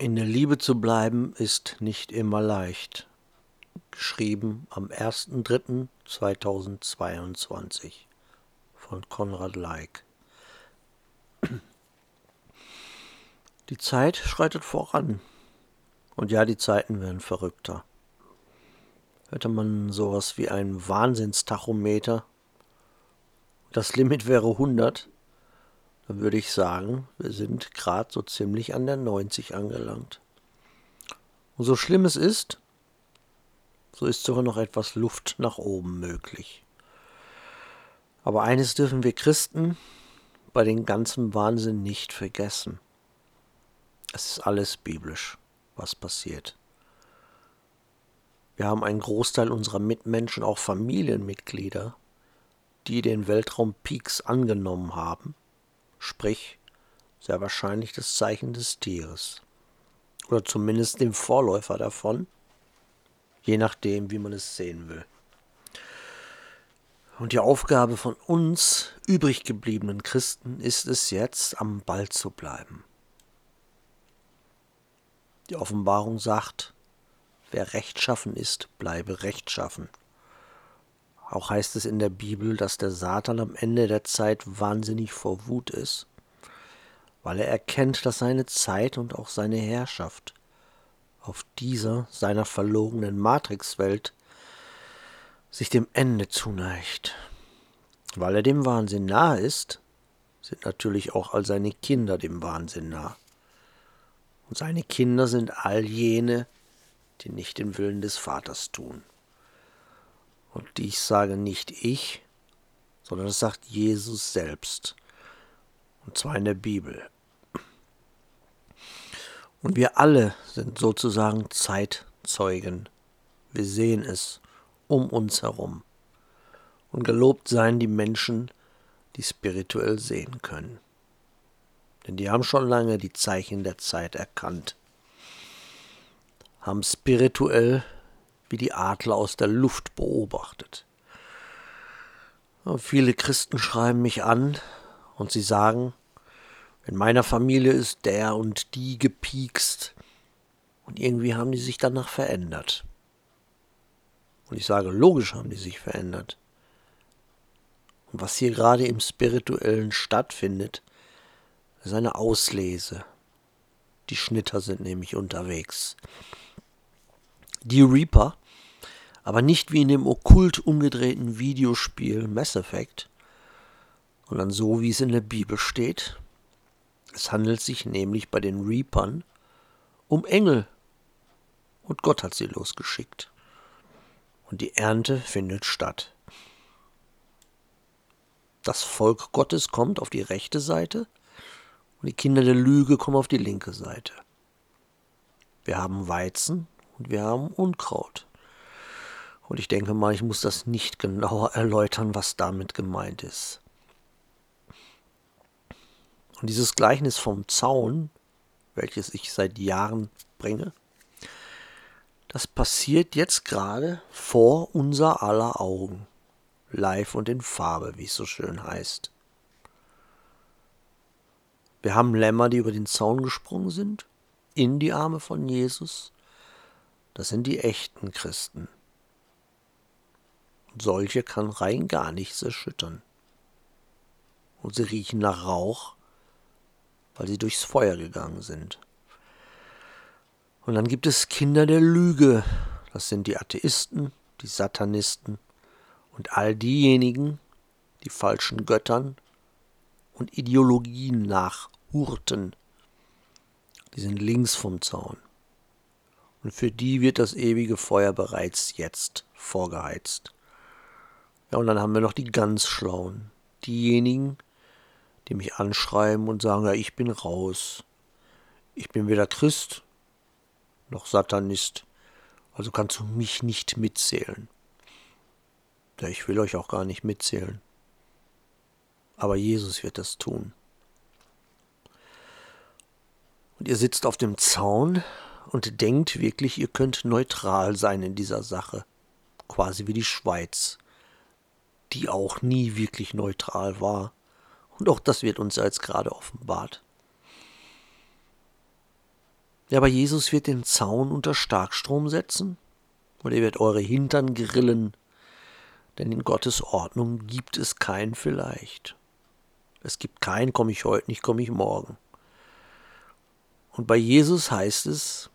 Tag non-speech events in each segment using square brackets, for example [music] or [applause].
In der Liebe zu bleiben ist nicht immer leicht. Geschrieben am 1.3.2022 von Konrad Leik. Die Zeit schreitet voran. Und ja, die Zeiten werden verrückter. Hätte man sowas wie ein Wahnsinnstachometer, das Limit wäre 100, dann würde ich sagen, wir sind gerade so ziemlich an der 90 angelangt. Und so schlimm es ist, so ist sogar noch etwas Luft nach oben möglich. Aber eines dürfen wir Christen bei dem ganzen Wahnsinn nicht vergessen. Es ist alles biblisch, was passiert. Wir haben einen Großteil unserer Mitmenschen, auch Familienmitglieder, die den Weltraum Peaks angenommen haben sprich sehr wahrscheinlich das Zeichen des Tieres. Oder zumindest dem Vorläufer davon, je nachdem, wie man es sehen will. Und die Aufgabe von uns übrig gebliebenen Christen ist es jetzt, am Ball zu bleiben. Die Offenbarung sagt, wer rechtschaffen ist, bleibe rechtschaffen. Auch heißt es in der Bibel, dass der Satan am Ende der Zeit wahnsinnig vor Wut ist, weil er erkennt, dass seine Zeit und auch seine Herrschaft auf dieser seiner verlogenen Matrixwelt sich dem Ende zuneigt. Weil er dem Wahnsinn nahe ist, sind natürlich auch all seine Kinder dem Wahnsinn nah. Und seine Kinder sind all jene, die nicht den Willen des Vaters tun. Und dies sage nicht ich, sondern das sagt Jesus selbst. Und zwar in der Bibel. Und wir alle sind sozusagen Zeitzeugen. Wir sehen es um uns herum. Und gelobt seien die Menschen, die spirituell sehen können. Denn die haben schon lange die Zeichen der Zeit erkannt, haben spirituell wie die Adler aus der Luft beobachtet. Viele Christen schreiben mich an und sie sagen, in meiner Familie ist der und die gepiekst und irgendwie haben die sich danach verändert. Und ich sage, logisch haben die sich verändert. Und was hier gerade im spirituellen stattfindet, ist eine Auslese. Die Schnitter sind nämlich unterwegs. Die Reaper, aber nicht wie in dem okkult umgedrehten Videospiel Mass Effect, sondern so wie es in der Bibel steht. Es handelt sich nämlich bei den Reapern um Engel und Gott hat sie losgeschickt. Und die Ernte findet statt. Das Volk Gottes kommt auf die rechte Seite und die Kinder der Lüge kommen auf die linke Seite. Wir haben Weizen und wir haben Unkraut. Und ich denke mal, ich muss das nicht genauer [laughs] erläutern, was damit gemeint ist. Und dieses Gleichnis vom Zaun, welches ich seit Jahren bringe, das passiert jetzt gerade vor unser aller Augen. Live und in Farbe, wie es so schön heißt. Wir haben Lämmer, die über den Zaun gesprungen sind, in die Arme von Jesus. Das sind die echten Christen. Und solche kann rein gar nichts erschüttern. Und sie riechen nach Rauch, weil sie durchs Feuer gegangen sind. Und dann gibt es Kinder der Lüge. Das sind die Atheisten, die Satanisten und all diejenigen, die falschen Göttern und Ideologien nachhurten. Die sind links vom Zaun und für die wird das ewige Feuer bereits jetzt vorgeheizt. Ja, und dann haben wir noch die ganz Schlauen, diejenigen, die mich anschreiben und sagen, ja, ich bin raus. Ich bin weder Christ noch Satanist, also kannst du mich nicht mitzählen. Ja, ich will euch auch gar nicht mitzählen. Aber Jesus wird das tun. Und ihr sitzt auf dem Zaun und denkt wirklich, ihr könnt neutral sein in dieser Sache. Quasi wie die Schweiz, die auch nie wirklich neutral war. Und auch das wird uns jetzt gerade offenbart. Ja, aber Jesus wird den Zaun unter Starkstrom setzen und er wird eure Hintern grillen, denn in Gottes Ordnung gibt es kein vielleicht. Es gibt kein komme ich heute nicht, komme ich morgen. Und bei Jesus heißt es,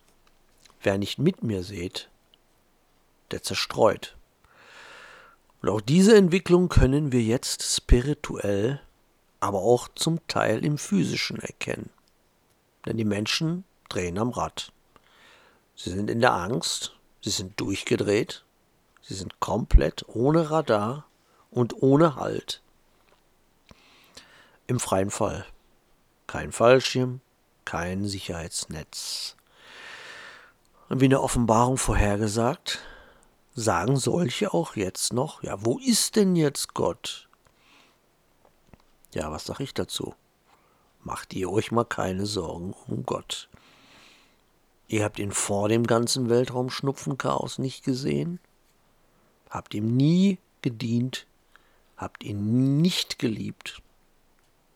wer nicht mit mir seht, der zerstreut. Und auch diese Entwicklung können wir jetzt spirituell, aber auch zum Teil im physischen erkennen. Denn die Menschen drehen am Rad. Sie sind in der Angst, sie sind durchgedreht, sie sind komplett ohne Radar und ohne Halt. Im freien Fall. Kein Fallschirm, kein Sicherheitsnetz. Wie in der Offenbarung vorhergesagt, sagen solche auch jetzt noch, ja, wo ist denn jetzt Gott? Ja, was sag ich dazu? Macht ihr euch mal keine Sorgen um Gott. Ihr habt ihn vor dem ganzen Weltraumschnupfenchaos nicht gesehen, habt ihm nie gedient, habt ihn nicht geliebt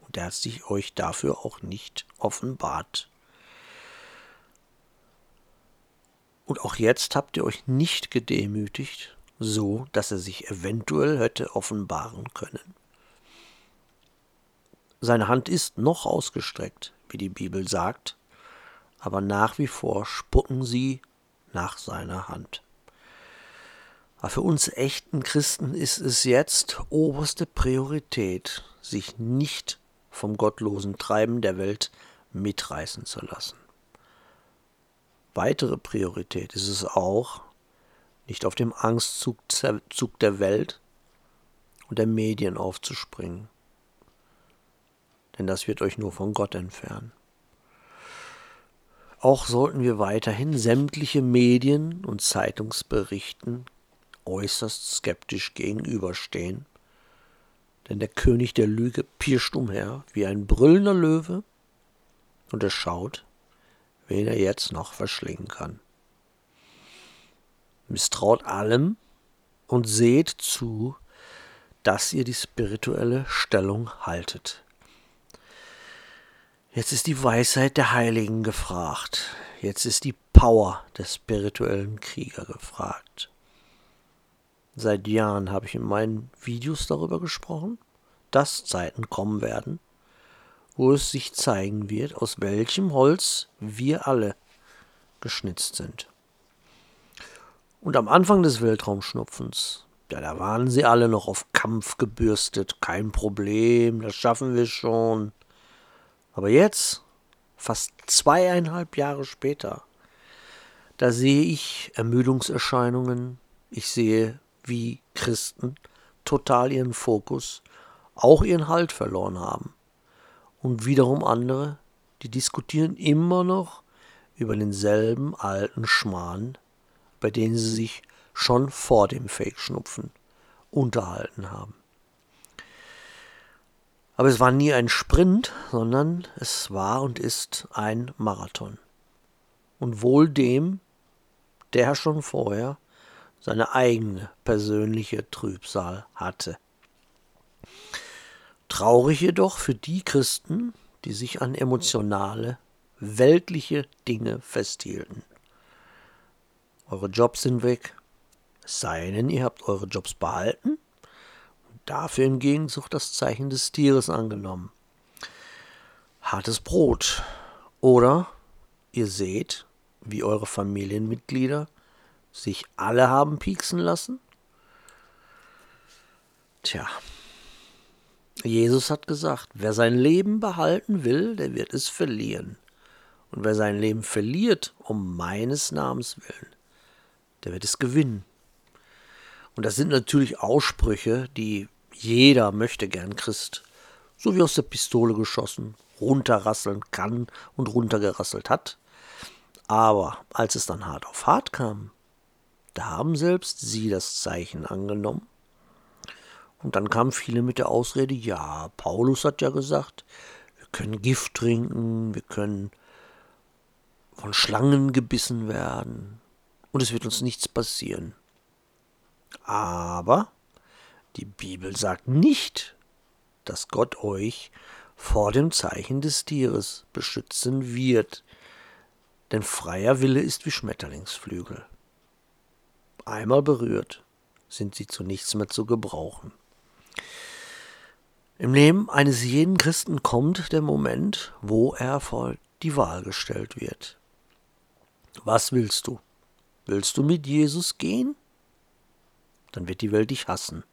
und er hat sich euch dafür auch nicht offenbart. Und auch jetzt habt ihr euch nicht gedemütigt, so dass er sich eventuell hätte offenbaren können. Seine Hand ist noch ausgestreckt, wie die Bibel sagt, aber nach wie vor spucken sie nach seiner Hand. Aber für uns echten Christen ist es jetzt oberste Priorität, sich nicht vom gottlosen Treiben der Welt mitreißen zu lassen. Weitere Priorität ist es auch, nicht auf dem Angstzug der Welt und der Medien aufzuspringen. Denn das wird euch nur von Gott entfernen. Auch sollten wir weiterhin sämtliche Medien und Zeitungsberichten äußerst skeptisch gegenüberstehen, denn der König der Lüge pirscht umher wie ein brüllender Löwe und er schaut, wen er jetzt noch verschlingen kann. Misstraut allem und seht zu, dass ihr die spirituelle Stellung haltet. Jetzt ist die Weisheit der Heiligen gefragt. Jetzt ist die Power der spirituellen Krieger gefragt. Seit Jahren habe ich in meinen Videos darüber gesprochen, dass Zeiten kommen werden, wo es sich zeigen wird, aus welchem Holz wir alle geschnitzt sind. Und am Anfang des Weltraumschnupfens, ja, da waren sie alle noch auf Kampf gebürstet, kein Problem, das schaffen wir schon. Aber jetzt, fast zweieinhalb Jahre später, da sehe ich Ermüdungserscheinungen, ich sehe, wie Christen total ihren Fokus, auch ihren Halt verloren haben und wiederum andere, die diskutieren immer noch über denselben alten Schmarrn, bei denen sie sich schon vor dem Fake-Schnupfen unterhalten haben. Aber es war nie ein Sprint, sondern es war und ist ein Marathon. Und wohl dem, der schon vorher seine eigene persönliche Trübsal hatte. Traurig jedoch für die Christen, die sich an emotionale, weltliche Dinge festhielten. Eure Jobs sind weg, es sei denn, ihr habt eure Jobs behalten und dafür im Gegenzug das Zeichen des Tieres angenommen. Hartes Brot. Oder ihr seht, wie eure Familienmitglieder sich alle haben pieksen lassen? Tja, Jesus hat gesagt, wer sein Leben behalten will, der wird es verlieren. Und wer sein Leben verliert, um meines Namens willen, der wird es gewinnen. Und das sind natürlich Aussprüche, die jeder möchte gern Christ, so wie aus der Pistole geschossen, runterrasseln kann und runtergerasselt hat. Aber als es dann hart auf hart kam, da haben selbst sie das Zeichen angenommen und dann kamen viele mit der Ausrede, ja, Paulus hat ja gesagt, wir können Gift trinken, wir können von Schlangen gebissen werden und es wird uns nichts passieren. Aber die Bibel sagt nicht, dass Gott euch vor dem Zeichen des Tieres beschützen wird. Denn freier Wille ist wie Schmetterlingsflügel. Einmal berührt, sind sie zu nichts mehr zu gebrauchen. Im Leben eines jeden Christen kommt der Moment, wo er vor die Wahl gestellt wird. Was willst du? Willst du mit Jesus gehen? Dann wird die Welt dich hassen.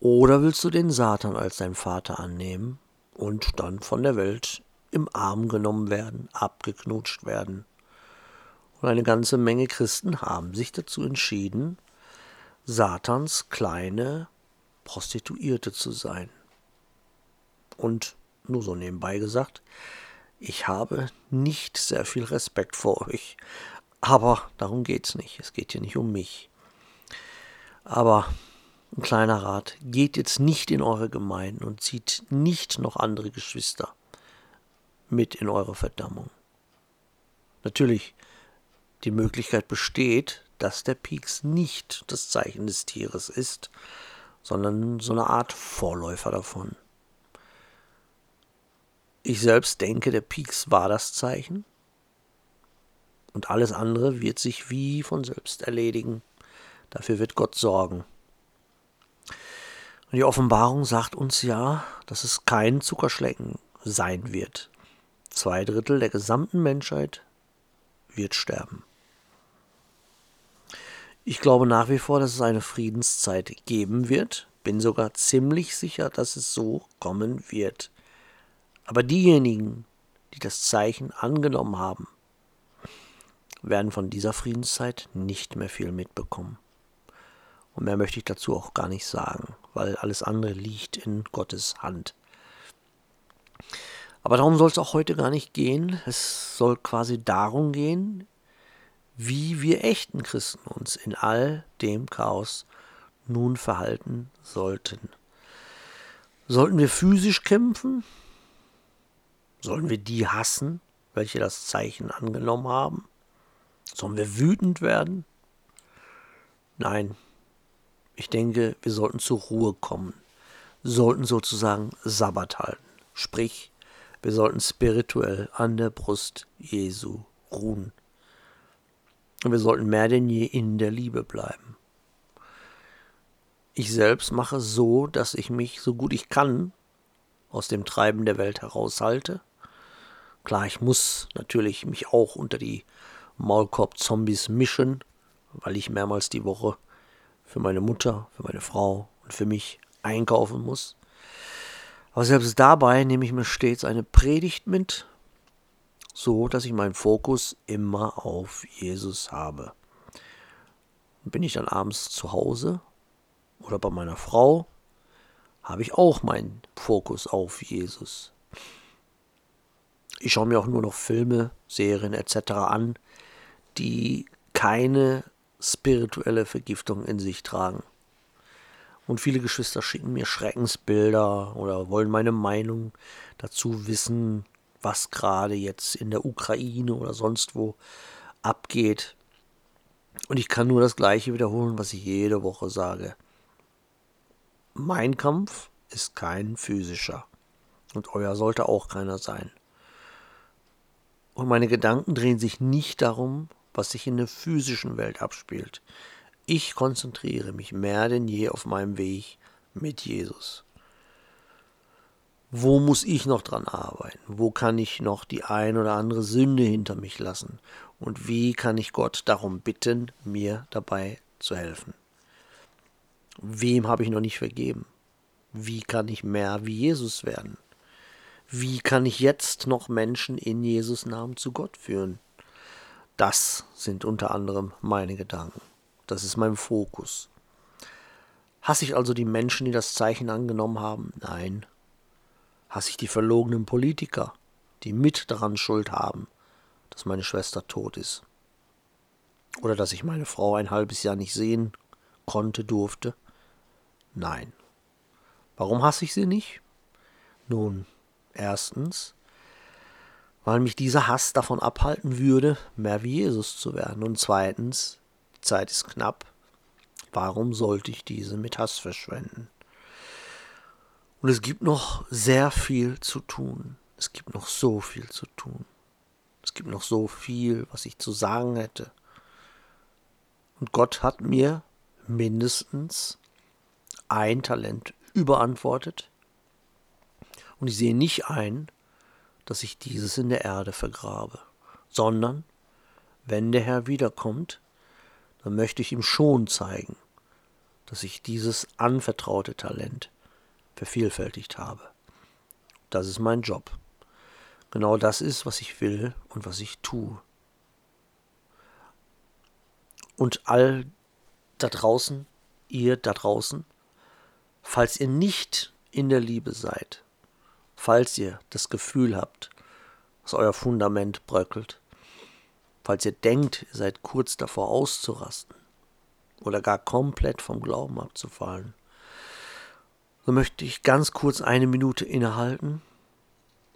Oder willst du den Satan als dein Vater annehmen und dann von der Welt im Arm genommen werden, abgeknutscht werden? Und eine ganze Menge Christen haben sich dazu entschieden, Satans kleine Prostituierte zu sein. Und nur so nebenbei gesagt, ich habe nicht sehr viel Respekt vor euch, aber darum geht's nicht. Es geht hier nicht um mich. Aber ein kleiner Rat, geht jetzt nicht in eure Gemeinden und zieht nicht noch andere Geschwister mit in eure Verdammung. Natürlich, die Möglichkeit besteht, dass der Pieks nicht das Zeichen des Tieres ist, sondern so eine Art Vorläufer davon. Ich selbst denke, der Pieks war das Zeichen und alles andere wird sich wie von selbst erledigen. Dafür wird Gott sorgen. Und die Offenbarung sagt uns ja, dass es kein Zuckerschlecken sein wird. Zwei Drittel der gesamten Menschheit wird sterben. Ich glaube nach wie vor, dass es eine Friedenszeit geben wird. Bin sogar ziemlich sicher, dass es so kommen wird. Aber diejenigen, die das Zeichen angenommen haben, werden von dieser Friedenszeit nicht mehr viel mitbekommen. Und mehr möchte ich dazu auch gar nicht sagen, weil alles andere liegt in Gottes Hand. Aber darum soll es auch heute gar nicht gehen. Es soll quasi darum gehen, wie wir echten Christen uns in all dem Chaos nun verhalten sollten. Sollten wir physisch kämpfen? Sollen wir die hassen, welche das Zeichen angenommen haben? Sollen wir wütend werden? Nein, ich denke, wir sollten zur Ruhe kommen, sollten sozusagen Sabbat halten, sprich, wir sollten spirituell an der Brust Jesu ruhen. Und wir sollten mehr denn je in der Liebe bleiben. Ich selbst mache so, dass ich mich so gut ich kann aus dem Treiben der Welt heraushalte. Klar, ich muss natürlich mich auch unter die Maulkorb-Zombies mischen, weil ich mehrmals die Woche für meine Mutter, für meine Frau und für mich einkaufen muss. Aber selbst dabei nehme ich mir stets eine Predigt mit, so dass ich meinen Fokus immer auf Jesus habe. Bin ich dann abends zu Hause oder bei meiner Frau, habe ich auch meinen Fokus auf Jesus. Ich schaue mir auch nur noch Filme, Serien etc. an, die keine spirituelle Vergiftung in sich tragen. Und viele Geschwister schicken mir Schreckensbilder oder wollen meine Meinung dazu wissen, was gerade jetzt in der Ukraine oder sonst wo abgeht. Und ich kann nur das Gleiche wiederholen, was ich jede Woche sage. Mein Kampf ist kein physischer. Und euer sollte auch keiner sein. Und meine Gedanken drehen sich nicht darum, was sich in der physischen Welt abspielt. Ich konzentriere mich mehr denn je auf meinem Weg mit Jesus. Wo muss ich noch dran arbeiten? Wo kann ich noch die ein oder andere Sünde hinter mich lassen? Und wie kann ich Gott darum bitten, mir dabei zu helfen? Wem habe ich noch nicht vergeben? Wie kann ich mehr wie Jesus werden? Wie kann ich jetzt noch Menschen in Jesus Namen zu Gott führen? Das sind unter anderem meine Gedanken. Das ist mein Fokus. Hasse ich also die Menschen, die das Zeichen angenommen haben? Nein. Hasse ich die verlogenen Politiker, die mit daran Schuld haben, dass meine Schwester tot ist? Oder dass ich meine Frau ein halbes Jahr nicht sehen konnte, durfte? Nein. Warum hasse ich sie nicht? Nun, erstens, weil mich dieser Hass davon abhalten würde, mehr wie Jesus zu werden. Und zweitens, die Zeit ist knapp. Warum sollte ich diese mit Hass verschwenden? Und es gibt noch sehr viel zu tun. Es gibt noch so viel zu tun. Es gibt noch so viel, was ich zu sagen hätte. Und Gott hat mir mindestens ein Talent überantwortet. Und ich sehe nicht ein, dass ich dieses in der Erde vergrabe, sondern wenn der Herr wiederkommt, dann möchte ich ihm schon zeigen, dass ich dieses anvertraute Talent vervielfältigt habe. Das ist mein Job. Genau das ist, was ich will und was ich tue. Und all da draußen, ihr da draußen, falls ihr nicht in der Liebe seid, falls ihr das Gefühl habt, dass euer Fundament bröckelt, falls ihr denkt, ihr seid kurz davor auszurasten oder gar komplett vom Glauben abzufallen, so möchte ich ganz kurz eine Minute innehalten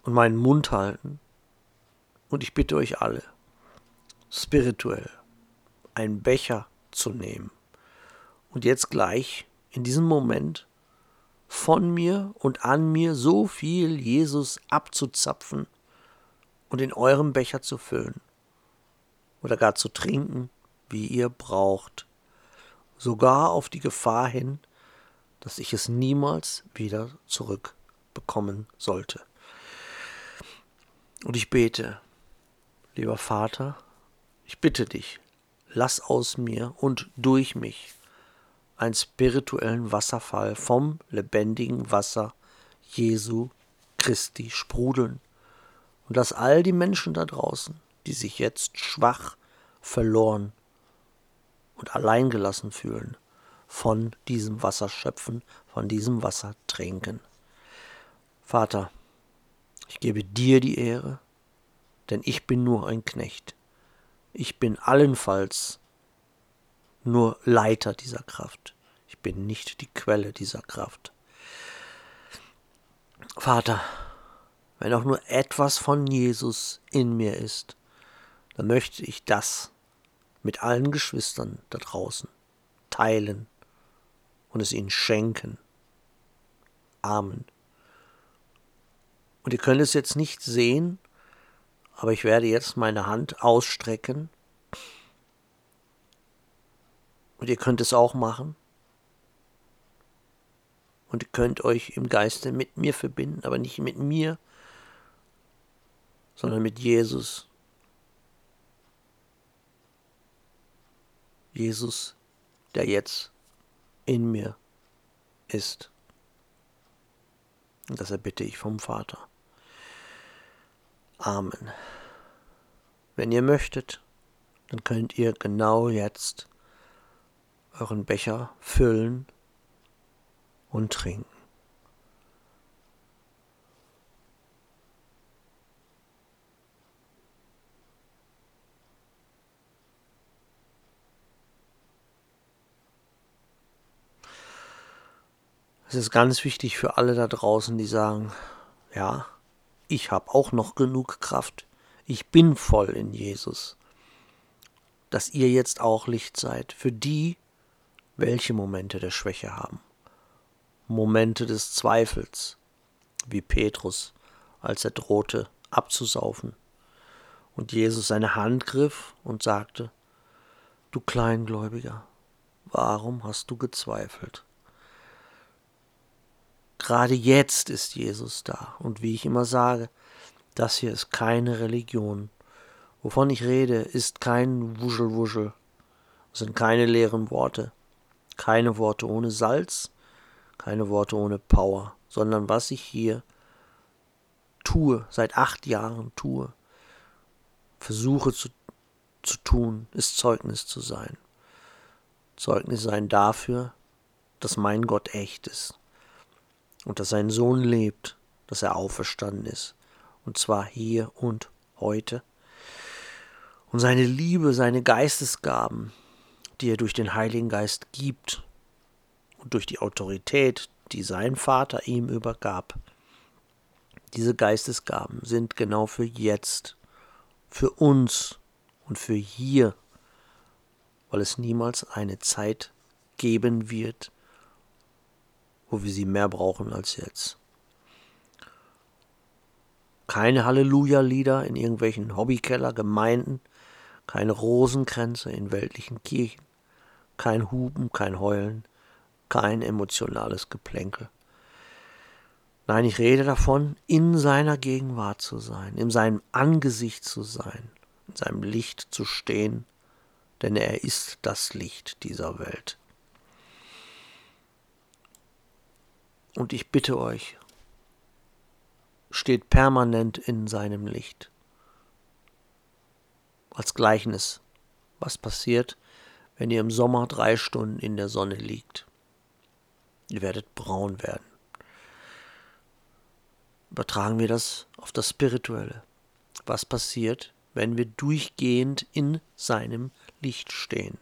und meinen Mund halten. Und ich bitte euch alle, spirituell einen Becher zu nehmen. Und jetzt gleich in diesem Moment von mir und an mir so viel Jesus abzuzapfen und in eurem Becher zu füllen oder gar zu trinken, wie ihr braucht, sogar auf die Gefahr hin, dass ich es niemals wieder zurückbekommen sollte. Und ich bete, lieber Vater, ich bitte dich, lass aus mir und durch mich einen spirituellen Wasserfall vom lebendigen Wasser Jesu Christi sprudeln. Und lass all die Menschen da draußen, die sich jetzt schwach, verloren und alleingelassen fühlen, von diesem Wasser schöpfen, von diesem Wasser trinken. Vater, ich gebe dir die Ehre, denn ich bin nur ein Knecht. Ich bin allenfalls nur Leiter dieser Kraft. Ich bin nicht die Quelle dieser Kraft. Vater, wenn auch nur etwas von Jesus in mir ist, dann möchte ich das mit allen Geschwistern da draußen teilen und es ihnen schenken. Amen. Und ihr könnt es jetzt nicht sehen, aber ich werde jetzt meine Hand ausstrecken. Und ihr könnt es auch machen. Und ihr könnt euch im Geiste mit mir verbinden, aber nicht mit mir, sondern mit Jesus. Jesus, der jetzt in mir ist. Und das erbitte ich vom Vater. Amen. Wenn ihr möchtet, dann könnt ihr genau jetzt euren Becher füllen und trinken. Es ist ganz wichtig für alle da draußen, die sagen, ja, ich habe auch noch genug Kraft. Ich bin voll in Jesus. Dass ihr jetzt auch Licht seid für die, welche Momente der Schwäche haben. Momente des Zweifels, wie Petrus, als er drohte abzusaufen. Und Jesus seine Hand griff und sagte, Du Kleingläubiger, warum hast du gezweifelt? Gerade jetzt ist Jesus da. Und wie ich immer sage, das hier ist keine Religion. Wovon ich rede, ist kein Wuschelwuschel, sind keine leeren Worte, keine Worte ohne Salz, keine Worte ohne Power, sondern was ich hier tue, seit acht Jahren tue, versuche zu, zu tun, ist Zeugnis zu sein. Zeugnis sein dafür, dass mein Gott echt ist und dass sein Sohn lebt, dass er auferstanden ist, und zwar hier und heute. Und seine Liebe, seine Geistesgaben, die er durch den Heiligen Geist gibt und durch die Autorität, die sein Vater ihm übergab, diese Geistesgaben sind genau für jetzt, für uns und für hier, weil es niemals eine Zeit geben wird, wo wir sie mehr brauchen als jetzt. Keine Halleluja-Lieder in irgendwelchen Hobbykeller, Gemeinden, keine Rosenkränze in weltlichen Kirchen, kein Hupen, kein Heulen, kein emotionales Geplänkel. Nein, ich rede davon, in seiner Gegenwart zu sein, in seinem Angesicht zu sein, in seinem Licht zu stehen, denn er ist das Licht dieser Welt. Und ich bitte euch, steht permanent in seinem Licht. Als Gleichnis, was passiert, wenn ihr im Sommer drei Stunden in der Sonne liegt. Ihr werdet braun werden. Übertragen wir das auf das Spirituelle. Was passiert, wenn wir durchgehend in seinem Licht stehen?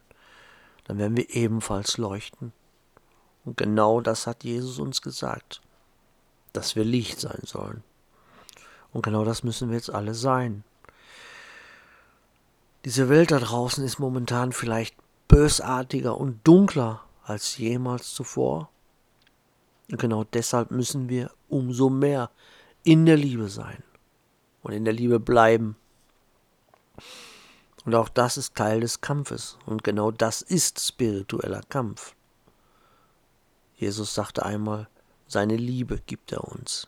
Dann werden wir ebenfalls leuchten. Und genau das hat Jesus uns gesagt, dass wir Licht sein sollen. Und genau das müssen wir jetzt alle sein. Diese Welt da draußen ist momentan vielleicht bösartiger und dunkler als jemals zuvor. Und genau deshalb müssen wir umso mehr in der Liebe sein und in der Liebe bleiben. Und auch das ist Teil des Kampfes. Und genau das ist spiritueller Kampf. Jesus sagte einmal, seine Liebe gibt er uns.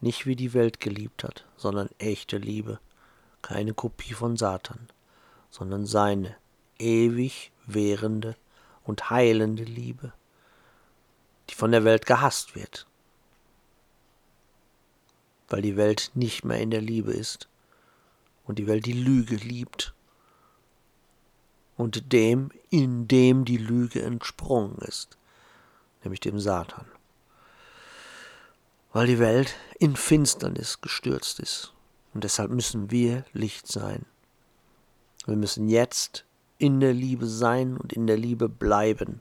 Nicht wie die Welt geliebt hat, sondern echte Liebe. Keine Kopie von Satan, sondern seine ewig währende und heilende Liebe, die von der Welt gehasst wird, weil die Welt nicht mehr in der Liebe ist und die Welt die Lüge liebt und dem, in dem die Lüge entsprungen ist nämlich dem Satan. Weil die Welt in Finsternis gestürzt ist. Und deshalb müssen wir Licht sein. Wir müssen jetzt in der Liebe sein und in der Liebe bleiben.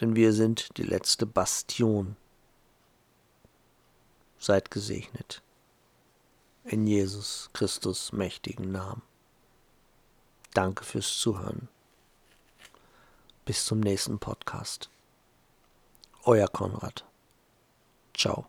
Denn wir sind die letzte Bastion. Seid gesegnet. In Jesus Christus mächtigen Namen. Danke fürs Zuhören. Bis zum nächsten Podcast. Euer Konrad. Ciao.